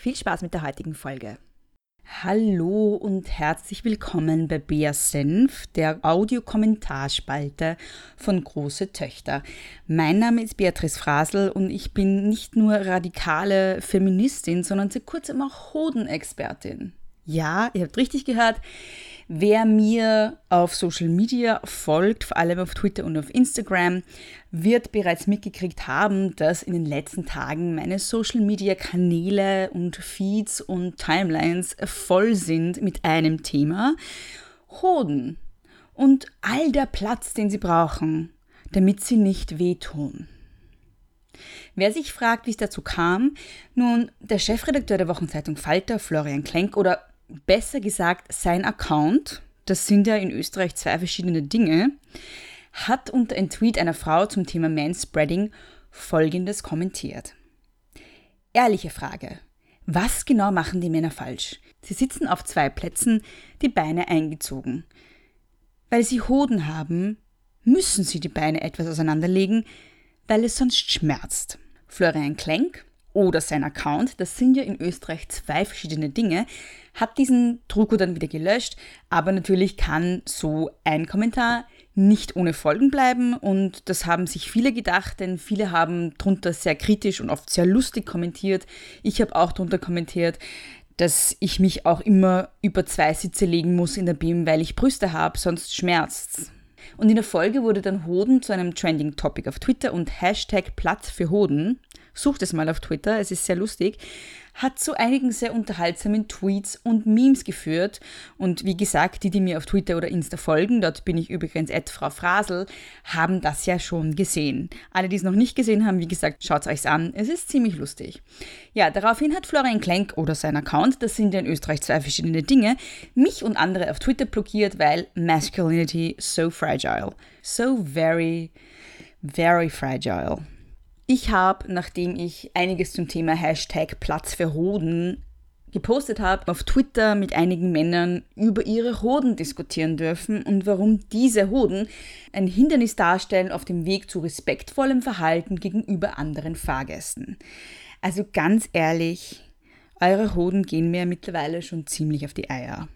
Viel Spaß mit der heutigen Folge. Hallo und herzlich willkommen bei Bea Senf, der Audiokommentarspalte von Große Töchter. Mein Name ist Beatrice Frasel und ich bin nicht nur radikale Feministin, sondern seit kurzem auch Hodenexpertin. Ja, ihr habt richtig gehört. Wer mir auf Social Media folgt, vor allem auf Twitter und auf Instagram, wird bereits mitgekriegt haben, dass in den letzten Tagen meine Social Media Kanäle und Feeds und Timelines voll sind mit einem Thema. Hoden. Und all der Platz, den sie brauchen, damit sie nicht wehtun. Wer sich fragt, wie es dazu kam, nun, der Chefredakteur der Wochenzeitung Falter, Florian Klenk, oder besser gesagt sein Account, das sind ja in Österreich zwei verschiedene Dinge, hat unter einem Tweet einer Frau zum Thema Manspreading folgendes kommentiert. Ehrliche Frage. Was genau machen die Männer falsch? Sie sitzen auf zwei Plätzen, die Beine eingezogen. Weil sie Hoden haben, müssen sie die Beine etwas auseinanderlegen, weil es sonst schmerzt. Florian Klenk oder sein Account, das sind ja in Österreich zwei verschiedene Dinge, hat diesen Drucko dann wieder gelöscht, aber natürlich kann so ein Kommentar nicht ohne Folgen bleiben und das haben sich viele gedacht, denn viele haben drunter sehr kritisch und oft sehr lustig kommentiert. Ich habe auch drunter kommentiert, dass ich mich auch immer über zwei Sitze legen muss in der BIM, weil ich Brüste habe, sonst schmerzt's. Und in der Folge wurde dann Hoden zu einem Trending Topic auf Twitter und Hashtag Platz für Hoden sucht es mal auf Twitter, es ist sehr lustig, hat zu einigen sehr unterhaltsamen Tweets und Memes geführt. Und wie gesagt, die, die mir auf Twitter oder Insta folgen, dort bin ich übrigens Ed Frau Frasel, haben das ja schon gesehen. Alle, die es noch nicht gesehen haben, wie gesagt, schaut es euch an. Es ist ziemlich lustig. Ja, daraufhin hat Florian Klenk oder sein Account, das sind ja in Österreich zwei verschiedene Dinge, mich und andere auf Twitter blockiert, weil Masculinity so fragile. So very, very fragile. Ich habe, nachdem ich einiges zum Thema Hashtag Platz für Hoden gepostet habe, auf Twitter mit einigen Männern über ihre Hoden diskutieren dürfen und warum diese Hoden ein Hindernis darstellen auf dem Weg zu respektvollem Verhalten gegenüber anderen Fahrgästen. Also ganz ehrlich, eure Hoden gehen mir mittlerweile schon ziemlich auf die Eier.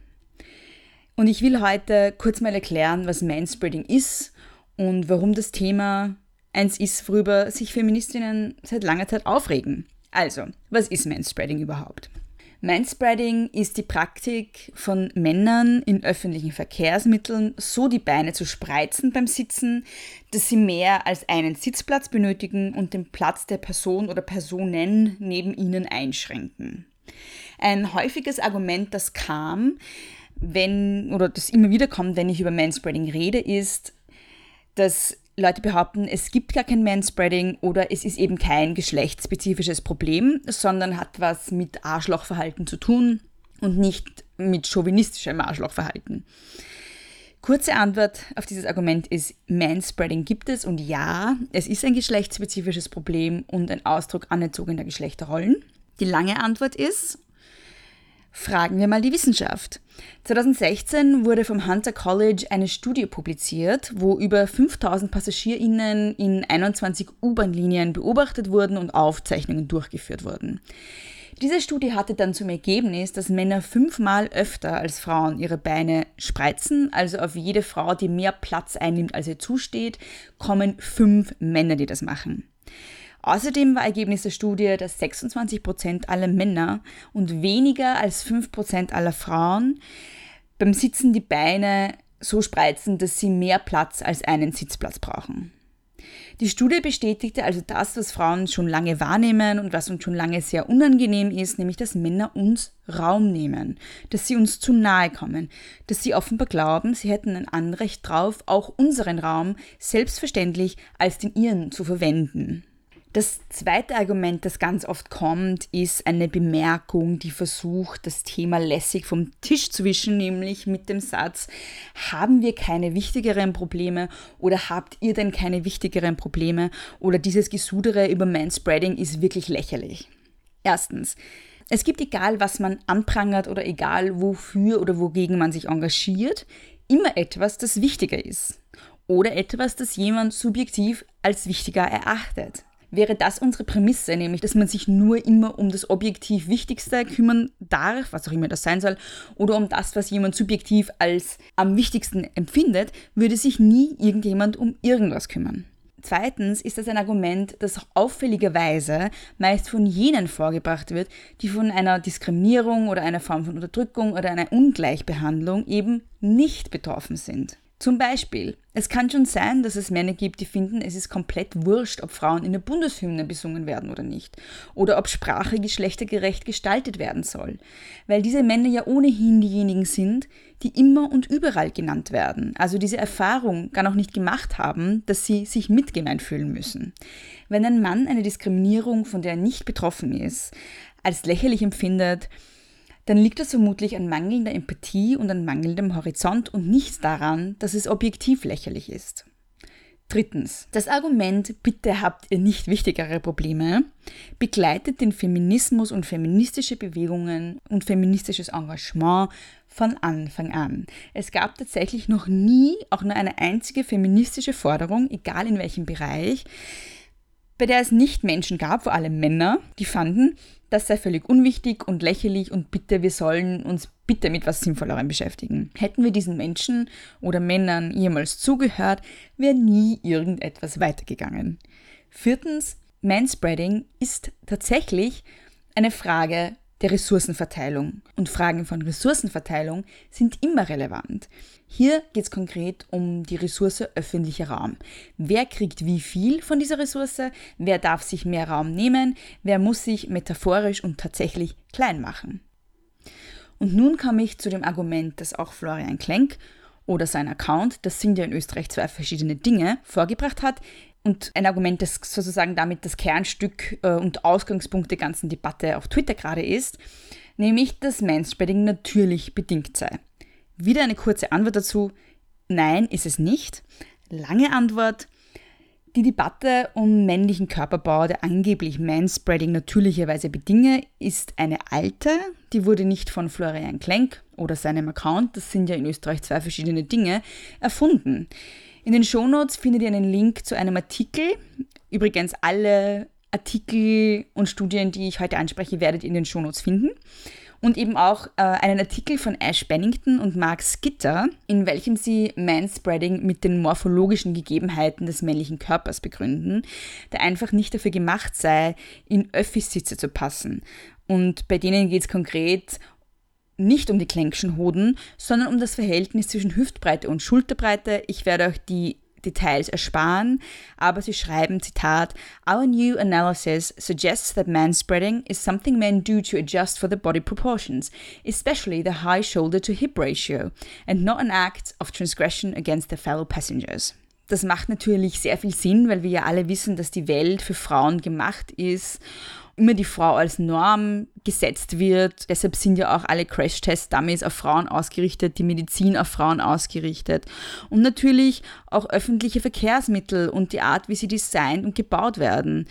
Und ich will heute kurz mal erklären, was Manspreading ist und warum das Thema eins ist, worüber sich Feministinnen seit langer Zeit aufregen. Also, was ist Manspreading überhaupt? Manspreading ist die Praktik von Männern in öffentlichen Verkehrsmitteln, so die Beine zu spreizen beim Sitzen, dass sie mehr als einen Sitzplatz benötigen und den Platz der Person oder Personen neben ihnen einschränken. Ein häufiges Argument, das kam, wenn, oder das immer wieder kommt, wenn ich über Manspreading rede, ist, dass Leute behaupten, es gibt gar kein Manspreading oder es ist eben kein geschlechtsspezifisches Problem, sondern hat was mit Arschlochverhalten zu tun und nicht mit chauvinistischem Arschlochverhalten. Kurze Antwort auf dieses Argument ist, Manspreading gibt es und ja, es ist ein geschlechtsspezifisches Problem und ein Ausdruck anerzogener Geschlechterrollen. Die lange Antwort ist, Fragen wir mal die Wissenschaft. 2016 wurde vom Hunter College eine Studie publiziert, wo über 5000 PassagierInnen in 21 U-Bahn-Linien beobachtet wurden und Aufzeichnungen durchgeführt wurden. Diese Studie hatte dann zum Ergebnis, dass Männer fünfmal öfter als Frauen ihre Beine spreizen, also auf jede Frau, die mehr Platz einnimmt, als ihr zusteht, kommen fünf Männer, die das machen. Außerdem war Ergebnis der Studie, dass 26% aller Männer und weniger als 5% aller Frauen beim Sitzen die Beine so spreizen, dass sie mehr Platz als einen Sitzplatz brauchen. Die Studie bestätigte also das, was Frauen schon lange wahrnehmen und was uns schon lange sehr unangenehm ist, nämlich dass Männer uns Raum nehmen, dass sie uns zu nahe kommen, dass sie offenbar glauben, sie hätten ein Anrecht drauf, auch unseren Raum selbstverständlich als den ihren zu verwenden. Das zweite Argument, das ganz oft kommt, ist eine Bemerkung, die versucht, das Thema lässig vom Tisch zu wischen, nämlich mit dem Satz, haben wir keine wichtigeren Probleme oder habt ihr denn keine wichtigeren Probleme oder dieses Gesudere über Manspreading ist wirklich lächerlich. Erstens, es gibt egal, was man anprangert oder egal, wofür oder wogegen man sich engagiert, immer etwas, das wichtiger ist oder etwas, das jemand subjektiv als wichtiger erachtet wäre das unsere Prämisse, nämlich dass man sich nur immer um das objektiv Wichtigste kümmern darf, was auch immer das sein soll, oder um das, was jemand subjektiv als am wichtigsten empfindet, würde sich nie irgendjemand um irgendwas kümmern. Zweitens ist das ein Argument, das auffälligerweise meist von jenen vorgebracht wird, die von einer Diskriminierung oder einer Form von Unterdrückung oder einer Ungleichbehandlung eben nicht betroffen sind. Zum Beispiel, es kann schon sein, dass es Männer gibt, die finden, es ist komplett wurscht, ob Frauen in der Bundeshymne besungen werden oder nicht. Oder ob Sprache geschlechtergerecht gestaltet werden soll. Weil diese Männer ja ohnehin diejenigen sind, die immer und überall genannt werden. Also diese Erfahrung gar noch nicht gemacht haben, dass sie sich mitgemeint fühlen müssen. Wenn ein Mann eine Diskriminierung, von der er nicht betroffen ist, als lächerlich empfindet, dann liegt das vermutlich an mangelnder Empathie und an mangelndem Horizont und nicht daran, dass es objektiv lächerlich ist. Drittens, das Argument, bitte habt ihr nicht wichtigere Probleme, begleitet den Feminismus und feministische Bewegungen und feministisches Engagement von Anfang an. Es gab tatsächlich noch nie auch nur eine einzige feministische Forderung, egal in welchem Bereich, bei der es nicht Menschen gab, vor allem Männer, die fanden, das sei völlig unwichtig und lächerlich und bitte, wir sollen uns bitte mit was Sinnvollerem beschäftigen. Hätten wir diesen Menschen oder Männern jemals zugehört, wäre nie irgendetwas weitergegangen. Viertens, Manspreading ist tatsächlich eine Frage der Ressourcenverteilung. Und Fragen von Ressourcenverteilung sind immer relevant. Hier geht es konkret um die Ressource öffentlicher Raum. Wer kriegt wie viel von dieser Ressource? Wer darf sich mehr Raum nehmen? Wer muss sich metaphorisch und tatsächlich klein machen? Und nun komme ich zu dem Argument, das auch Florian Klenk oder sein Account, das sind ja in Österreich zwei verschiedene Dinge, vorgebracht hat, und ein Argument, das sozusagen damit das Kernstück äh, und Ausgangspunkt der ganzen Debatte auf Twitter gerade ist, nämlich dass Manspreading natürlich bedingt sei. Wieder eine kurze Antwort dazu. Nein, ist es nicht. Lange Antwort. Die Debatte um männlichen Körperbau, der angeblich Manspreading natürlicherweise bedinge, ist eine alte. Die wurde nicht von Florian Klenk oder seinem Account, das sind ja in Österreich zwei verschiedene Dinge, erfunden. In den Shownotes findet ihr einen Link zu einem Artikel. Übrigens, alle Artikel und Studien, die ich heute anspreche, werdet ihr in den Shownotes finden. Und eben auch äh, einen Artikel von Ash Bennington und Mark Skitter, in welchem sie Manspreading mit den morphologischen Gegebenheiten des männlichen Körpers begründen, der einfach nicht dafür gemacht sei, in Öffissitze zu passen. Und bei denen geht es konkret nicht um die Klenkschen Hoden, sondern um das Verhältnis zwischen Hüftbreite und Schulterbreite. Ich werde euch die Details ersparen, aber sie schreiben, Zitat, Our new analysis suggests that manspreading is something men do to adjust for the body proportions, especially the high shoulder to hip ratio, and not an act of transgression against their fellow passengers. Das macht natürlich sehr viel Sinn, weil wir ja alle wissen, dass die Welt für Frauen gemacht ist immer die Frau als Norm gesetzt wird. Deshalb sind ja auch alle Crash-Test-Dummies auf Frauen ausgerichtet, die Medizin auf Frauen ausgerichtet. Und natürlich auch öffentliche Verkehrsmittel und die Art, wie sie designt und gebaut werden.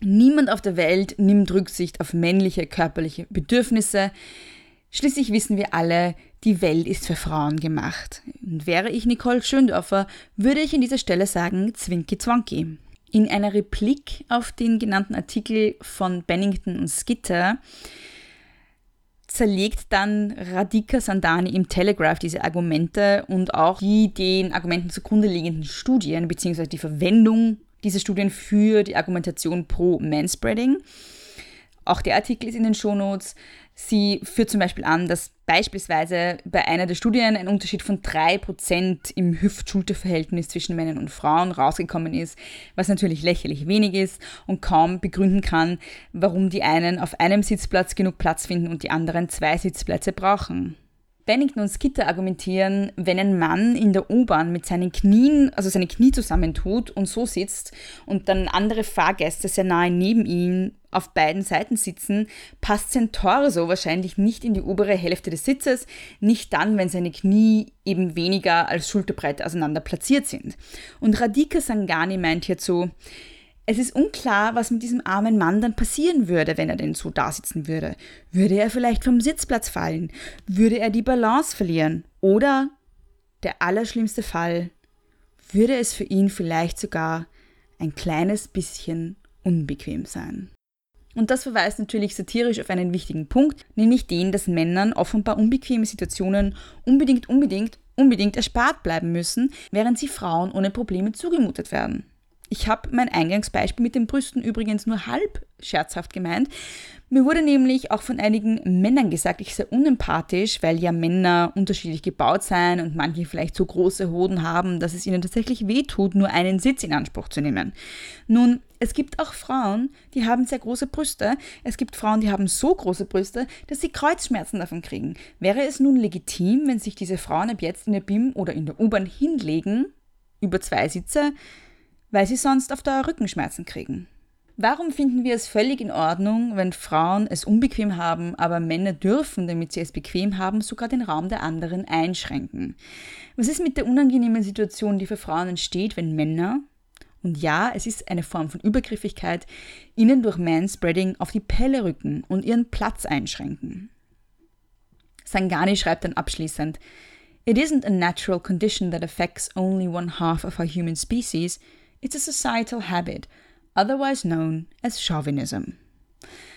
Niemand auf der Welt nimmt Rücksicht auf männliche körperliche Bedürfnisse. Schließlich wissen wir alle, die Welt ist für Frauen gemacht. Und wäre ich Nicole Schöndorfer, würde ich an dieser Stelle sagen, zwinki zwanki. In einer Replik auf den genannten Artikel von Bennington und Skitter zerlegt dann Radhika Sandani im Telegraph diese Argumente und auch die den Argumenten zugrunde liegenden Studien bzw. die Verwendung dieser Studien für die Argumentation pro Manspreading. Auch der Artikel ist in den Shownotes. Sie führt zum Beispiel an, dass beispielsweise bei einer der Studien ein Unterschied von 3% im Hüft-Schulter-Verhältnis zwischen Männern und Frauen rausgekommen ist, was natürlich lächerlich wenig ist und kaum begründen kann, warum die einen auf einem Sitzplatz genug Platz finden und die anderen zwei Sitzplätze brauchen. Bennington und Skitter argumentieren, wenn ein Mann in der U-Bahn mit seinen Knien, also seine Knie zusammentut und so sitzt und dann andere Fahrgäste sehr nahe neben ihm auf beiden Seiten sitzen, passt sein Torso wahrscheinlich nicht in die obere Hälfte des Sitzes, nicht dann, wenn seine Knie eben weniger als Schulterbreite auseinander platziert sind. Und Radhika Sangani meint hierzu, es ist unklar, was mit diesem armen Mann dann passieren würde, wenn er denn so da sitzen würde. Würde er vielleicht vom Sitzplatz fallen? Würde er die Balance verlieren? Oder, der allerschlimmste Fall, würde es für ihn vielleicht sogar ein kleines bisschen unbequem sein. Und das verweist natürlich satirisch auf einen wichtigen Punkt, nämlich den, dass Männern offenbar unbequeme Situationen unbedingt, unbedingt, unbedingt erspart bleiben müssen, während sie Frauen ohne Probleme zugemutet werden. Ich habe mein Eingangsbeispiel mit den Brüsten übrigens nur halb scherzhaft gemeint. Mir wurde nämlich auch von einigen Männern gesagt, ich sei unempathisch, weil ja Männer unterschiedlich gebaut seien und manche vielleicht so große Hoden haben, dass es ihnen tatsächlich wehtut, nur einen Sitz in Anspruch zu nehmen. Nun, es gibt auch Frauen, die haben sehr große Brüste. Es gibt Frauen, die haben so große Brüste, dass sie Kreuzschmerzen davon kriegen. Wäre es nun legitim, wenn sich diese Frauen ab jetzt in der BIM oder in der U-Bahn hinlegen, über zwei Sitze, weil sie sonst auf Dauer Rückenschmerzen kriegen. Warum finden wir es völlig in Ordnung, wenn Frauen es unbequem haben, aber Männer dürfen, damit sie es bequem haben, sogar den Raum der anderen einschränken? Was ist mit der unangenehmen Situation, die für Frauen entsteht, wenn Männer, und ja, es ist eine Form von Übergriffigkeit, ihnen durch Manspreading auf die Pelle rücken und ihren Platz einschränken? Sangani schreibt dann abschließend, It isn't a natural condition that affects only one half of our human species, It's a societal habit, otherwise known as Chauvinism.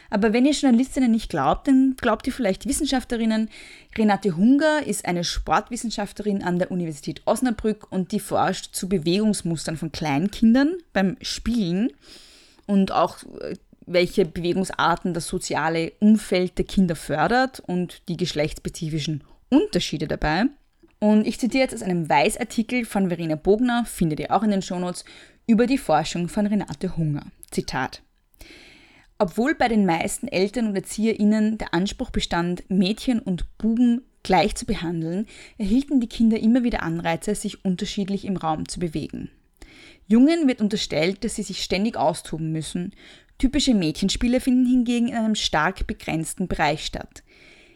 Aber wenn ihr Journalistinnen nicht glaubt, dann glaubt ihr vielleicht Wissenschaftlerinnen. Renate Hunger ist eine Sportwissenschaftlerin an der Universität Osnabrück und die forscht zu Bewegungsmustern von Kleinkindern beim Spielen und auch äh, welche Bewegungsarten das soziale Umfeld der Kinder fördert und die geschlechtsspezifischen Unterschiede dabei. Und ich zitiere jetzt aus einem Weißartikel von Verena Bogner, findet ihr auch in den Shownotes, über die Forschung von Renate Hunger. Zitat. Obwohl bei den meisten Eltern und ErzieherInnen der Anspruch bestand, Mädchen und Buben gleich zu behandeln, erhielten die Kinder immer wieder Anreize, sich unterschiedlich im Raum zu bewegen. Jungen wird unterstellt, dass sie sich ständig austoben müssen. Typische Mädchenspiele finden hingegen in einem stark begrenzten Bereich statt.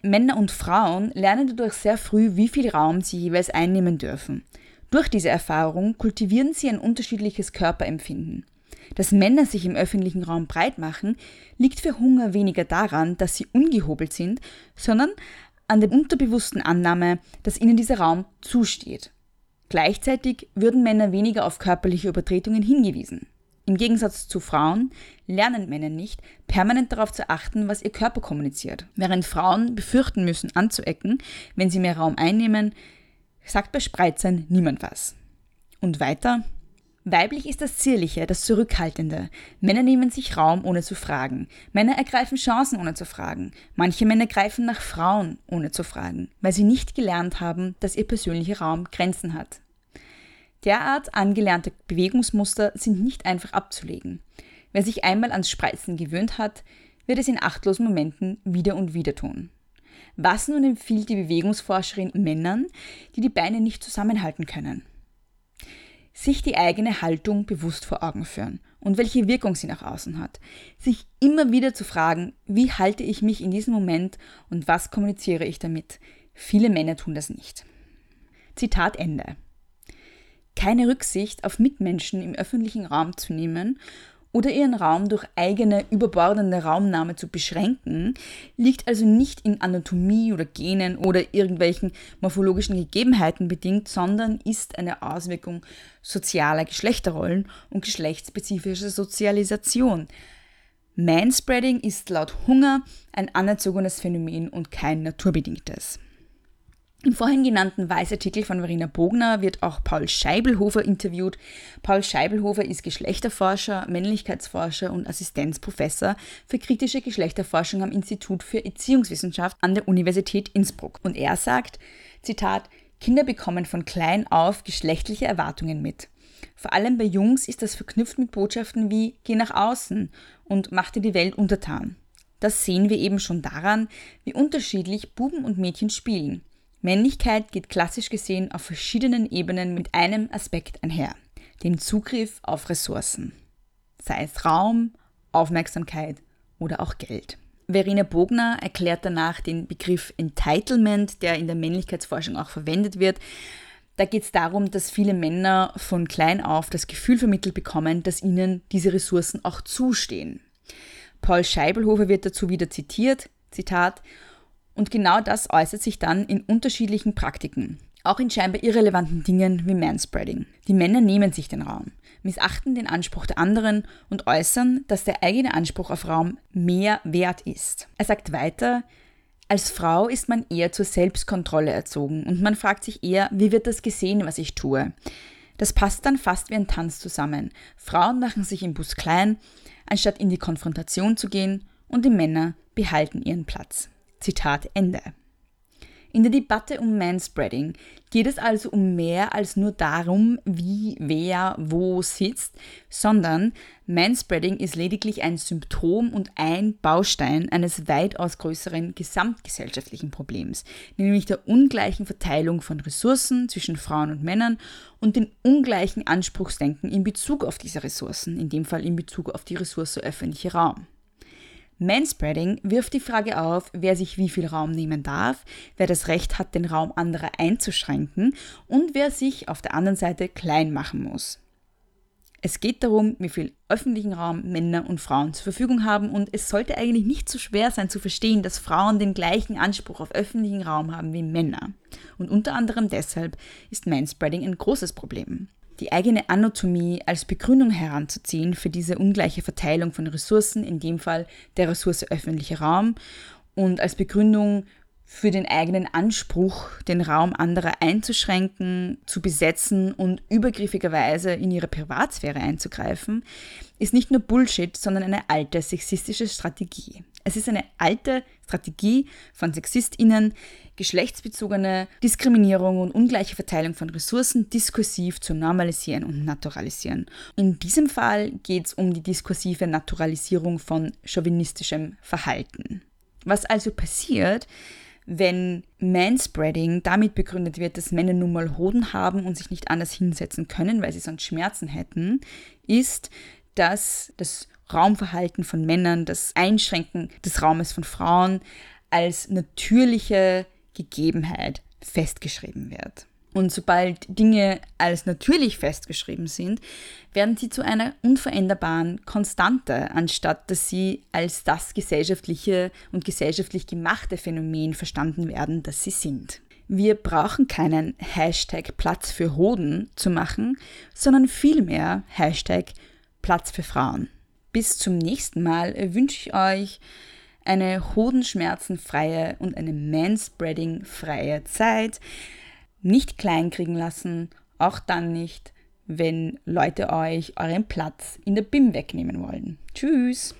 Männer und Frauen lernen dadurch sehr früh, wie viel Raum sie jeweils einnehmen dürfen. Durch diese Erfahrung kultivieren sie ein unterschiedliches Körperempfinden. Dass Männer sich im öffentlichen Raum breit machen, liegt für Hunger weniger daran, dass sie ungehobelt sind, sondern an der unterbewussten Annahme, dass ihnen dieser Raum zusteht. Gleichzeitig würden Männer weniger auf körperliche Übertretungen hingewiesen. Im Gegensatz zu Frauen lernen Männer nicht, permanent darauf zu achten, was ihr Körper kommuniziert. Während Frauen befürchten müssen, anzuecken, wenn sie mehr Raum einnehmen, sagt bei Spreizern niemand was. Und weiter? Weiblich ist das Zierliche, das Zurückhaltende. Männer nehmen sich Raum, ohne zu fragen. Männer ergreifen Chancen, ohne zu fragen. Manche Männer greifen nach Frauen, ohne zu fragen, weil sie nicht gelernt haben, dass ihr persönlicher Raum Grenzen hat. Derart angelernte Bewegungsmuster sind nicht einfach abzulegen. Wer sich einmal ans Spreizen gewöhnt hat, wird es in achtlosen Momenten wieder und wieder tun. Was nun empfiehlt die Bewegungsforscherin Männern, die die Beine nicht zusammenhalten können? Sich die eigene Haltung bewusst vor Augen führen und welche Wirkung sie nach außen hat. Sich immer wieder zu fragen, wie halte ich mich in diesem Moment und was kommuniziere ich damit? Viele Männer tun das nicht. Zitat Ende. Keine Rücksicht auf Mitmenschen im öffentlichen Raum zu nehmen oder ihren Raum durch eigene überbordende Raumnahme zu beschränken, liegt also nicht in Anatomie oder Genen oder irgendwelchen morphologischen Gegebenheiten bedingt, sondern ist eine Auswirkung sozialer Geschlechterrollen und geschlechtsspezifischer Sozialisation. Manspreading ist laut Hunger ein anerzogenes Phänomen und kein naturbedingtes. Im vorhin genannten Weißartikel von Verena Bogner wird auch Paul Scheibelhofer interviewt. Paul Scheibelhofer ist Geschlechterforscher, Männlichkeitsforscher und Assistenzprofessor für kritische Geschlechterforschung am Institut für Erziehungswissenschaft an der Universität Innsbruck. Und er sagt, Zitat, Kinder bekommen von klein auf geschlechtliche Erwartungen mit. Vor allem bei Jungs ist das verknüpft mit Botschaften wie geh nach außen und mach dir die Welt untertan. Das sehen wir eben schon daran, wie unterschiedlich Buben und Mädchen spielen. Männlichkeit geht klassisch gesehen auf verschiedenen Ebenen mit einem Aspekt einher, dem Zugriff auf Ressourcen, sei es Raum, Aufmerksamkeit oder auch Geld. Verena Bogner erklärt danach den Begriff Entitlement, der in der Männlichkeitsforschung auch verwendet wird. Da geht es darum, dass viele Männer von klein auf das Gefühl vermittelt bekommen, dass ihnen diese Ressourcen auch zustehen. Paul Scheibelhofer wird dazu wieder zitiert, Zitat, und genau das äußert sich dann in unterschiedlichen Praktiken, auch in scheinbar irrelevanten Dingen wie Manspreading. Die Männer nehmen sich den Raum, missachten den Anspruch der anderen und äußern, dass der eigene Anspruch auf Raum mehr wert ist. Er sagt weiter, als Frau ist man eher zur Selbstkontrolle erzogen und man fragt sich eher, wie wird das gesehen, was ich tue. Das passt dann fast wie ein Tanz zusammen. Frauen machen sich im Bus klein, anstatt in die Konfrontation zu gehen, und die Männer behalten ihren Platz. Zitat Ende. In der Debatte um Manspreading geht es also um mehr als nur darum, wie wer wo sitzt, sondern Manspreading ist lediglich ein Symptom und ein Baustein eines weitaus größeren gesamtgesellschaftlichen Problems, nämlich der ungleichen Verteilung von Ressourcen zwischen Frauen und Männern und den ungleichen Anspruchsdenken in Bezug auf diese Ressourcen, in dem Fall in Bezug auf die Ressource öffentlicher Raum. Manspreading wirft die Frage auf, wer sich wie viel Raum nehmen darf, wer das Recht hat, den Raum anderer einzuschränken und wer sich auf der anderen Seite klein machen muss. Es geht darum, wie viel öffentlichen Raum Männer und Frauen zur Verfügung haben und es sollte eigentlich nicht so schwer sein zu verstehen, dass Frauen den gleichen Anspruch auf öffentlichen Raum haben wie Männer. Und unter anderem deshalb ist Manspreading ein großes Problem die eigene Anatomie als Begründung heranzuziehen für diese ungleiche Verteilung von Ressourcen, in dem Fall der Ressource öffentlicher Raum, und als Begründung für den eigenen Anspruch, den Raum anderer einzuschränken, zu besetzen und übergriffigerweise in ihre Privatsphäre einzugreifen, ist nicht nur Bullshit, sondern eine alte sexistische Strategie. Es ist eine alte Strategie von SexistInnen, geschlechtsbezogene Diskriminierung und ungleiche Verteilung von Ressourcen diskursiv zu normalisieren und naturalisieren. In diesem Fall geht es um die diskursive Naturalisierung von chauvinistischem Verhalten. Was also passiert, wenn Manspreading damit begründet wird, dass Männer nun mal Hoden haben und sich nicht anders hinsetzen können, weil sie sonst Schmerzen hätten, ist, dass das Raumverhalten von Männern, das Einschränken des Raumes von Frauen als natürliche Gegebenheit festgeschrieben wird. Und sobald Dinge als natürlich festgeschrieben sind, werden sie zu einer unveränderbaren Konstante, anstatt dass sie als das gesellschaftliche und gesellschaftlich gemachte Phänomen verstanden werden, das sie sind. Wir brauchen keinen Hashtag Platz für Hoden zu machen, sondern vielmehr Hashtag Platz für Frauen. Bis zum nächsten Mal wünsche ich euch eine hodenschmerzenfreie und eine manspreading-freie Zeit. Nicht kleinkriegen lassen, auch dann nicht, wenn Leute euch euren Platz in der BIM wegnehmen wollen. Tschüss!